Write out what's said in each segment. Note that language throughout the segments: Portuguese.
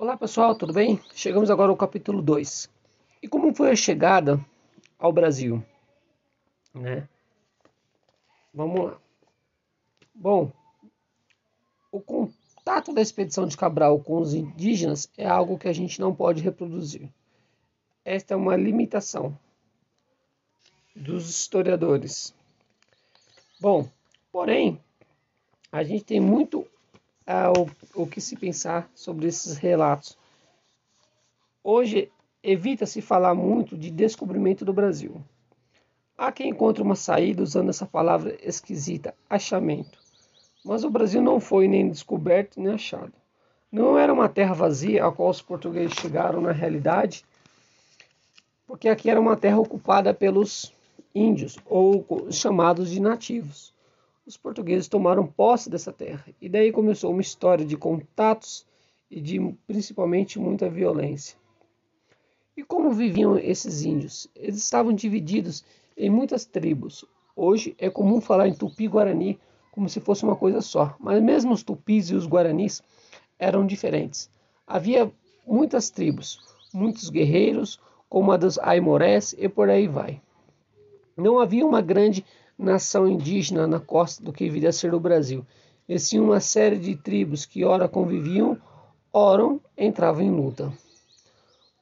Olá pessoal, tudo bem? Chegamos agora ao capítulo 2. E como foi a chegada ao Brasil? Né? Vamos lá. Bom, o contato da expedição de Cabral com os indígenas é algo que a gente não pode reproduzir. Esta é uma limitação dos historiadores. Bom, porém, a gente tem muito o, o que se pensar sobre esses relatos. Hoje evita-se falar muito de descobrimento do Brasil. Há quem encontre uma saída usando essa palavra esquisita, achamento. Mas o Brasil não foi nem descoberto nem achado. Não era uma terra vazia a qual os portugueses chegaram na realidade, porque aqui era uma terra ocupada pelos índios, ou chamados de nativos os portugueses tomaram posse dessa terra. E daí começou uma história de contatos e de principalmente muita violência. E como viviam esses índios? Eles estavam divididos em muitas tribos. Hoje é comum falar em tupi-guarani como se fosse uma coisa só, mas mesmo os tupis e os guaranis eram diferentes. Havia muitas tribos, muitos guerreiros, como a dos aimorés e por aí vai. Não havia uma grande nação indígena na costa do que viria a ser o Brasil. E sim uma série de tribos que ora conviviam, ora entravam em luta.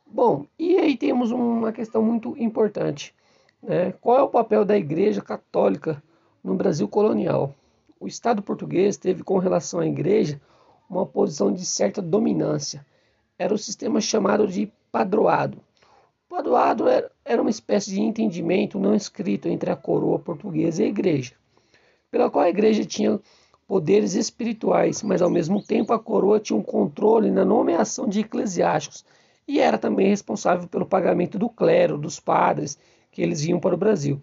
Bom, e aí temos uma questão muito importante. Né? Qual é o papel da Igreja Católica no Brasil colonial? O Estado português teve com relação à Igreja uma posição de certa dominância. Era o sistema chamado de padroado. O era uma espécie de entendimento não escrito entre a coroa portuguesa e a igreja, pela qual a igreja tinha poderes espirituais, mas ao mesmo tempo a coroa tinha um controle na nomeação de eclesiásticos e era também responsável pelo pagamento do clero, dos padres, que eles iam para o Brasil,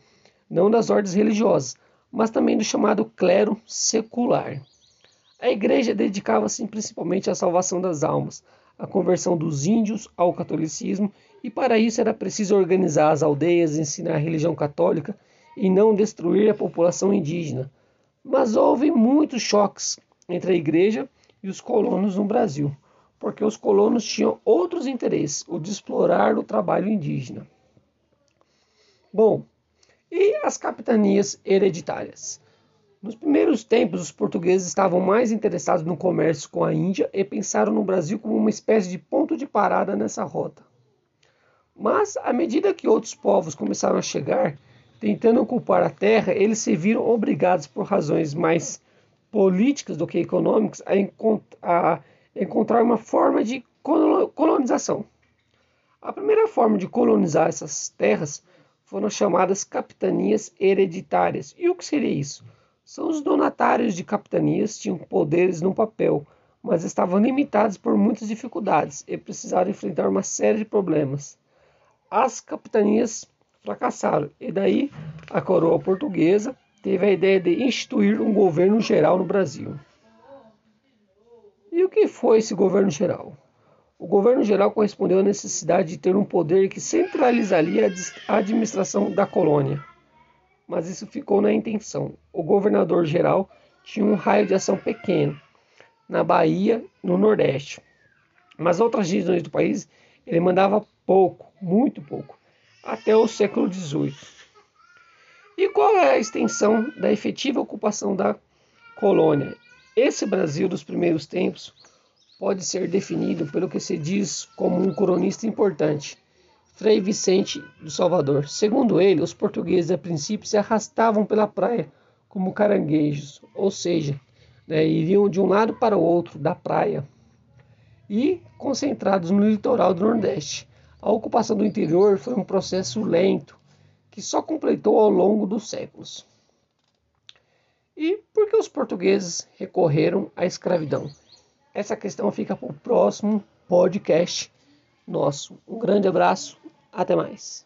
não das ordens religiosas, mas também do chamado clero secular. A igreja dedicava-se principalmente à salvação das almas, a conversão dos índios ao catolicismo, e para isso era preciso organizar as aldeias, ensinar a religião católica e não destruir a população indígena. Mas houve muitos choques entre a igreja e os colonos no Brasil, porque os colonos tinham outros interesses, o de explorar o trabalho indígena. Bom, e as capitanias hereditárias? Nos primeiros tempos, os portugueses estavam mais interessados no comércio com a Índia e pensaram no Brasil como uma espécie de ponto de parada nessa rota. Mas, à medida que outros povos começaram a chegar, tentando ocupar a terra, eles se viram obrigados, por razões mais políticas do que econômicas, a, encont a encontrar uma forma de colonização. A primeira forma de colonizar essas terras foram chamadas capitanias hereditárias. E o que seria isso? São os donatários de capitanias tinham poderes no papel, mas estavam limitados por muitas dificuldades e precisaram enfrentar uma série de problemas. As capitanias fracassaram e daí a coroa portuguesa teve a ideia de instituir um governo geral no Brasil. E o que foi esse governo geral? O governo geral correspondeu à necessidade de ter um poder que centralizaria a administração da colônia mas isso ficou na intenção. O governador geral tinha um raio de ação pequeno na Bahia, no Nordeste, mas outras regiões do país ele mandava pouco, muito pouco, até o século XVIII. E qual é a extensão da efetiva ocupação da colônia? Esse Brasil dos primeiros tempos pode ser definido pelo que se diz como um cronista importante, Frei Vicente do Salvador. Segundo ele, os portugueses a princípio se arrastavam pela praia como caranguejos, ou seja, né, iriam de um lado para o outro da praia e concentrados no litoral do Nordeste. A ocupação do interior foi um processo lento que só completou ao longo dos séculos. E por que os portugueses recorreram à escravidão? Essa questão fica para o próximo podcast nosso. Um grande abraço até mais.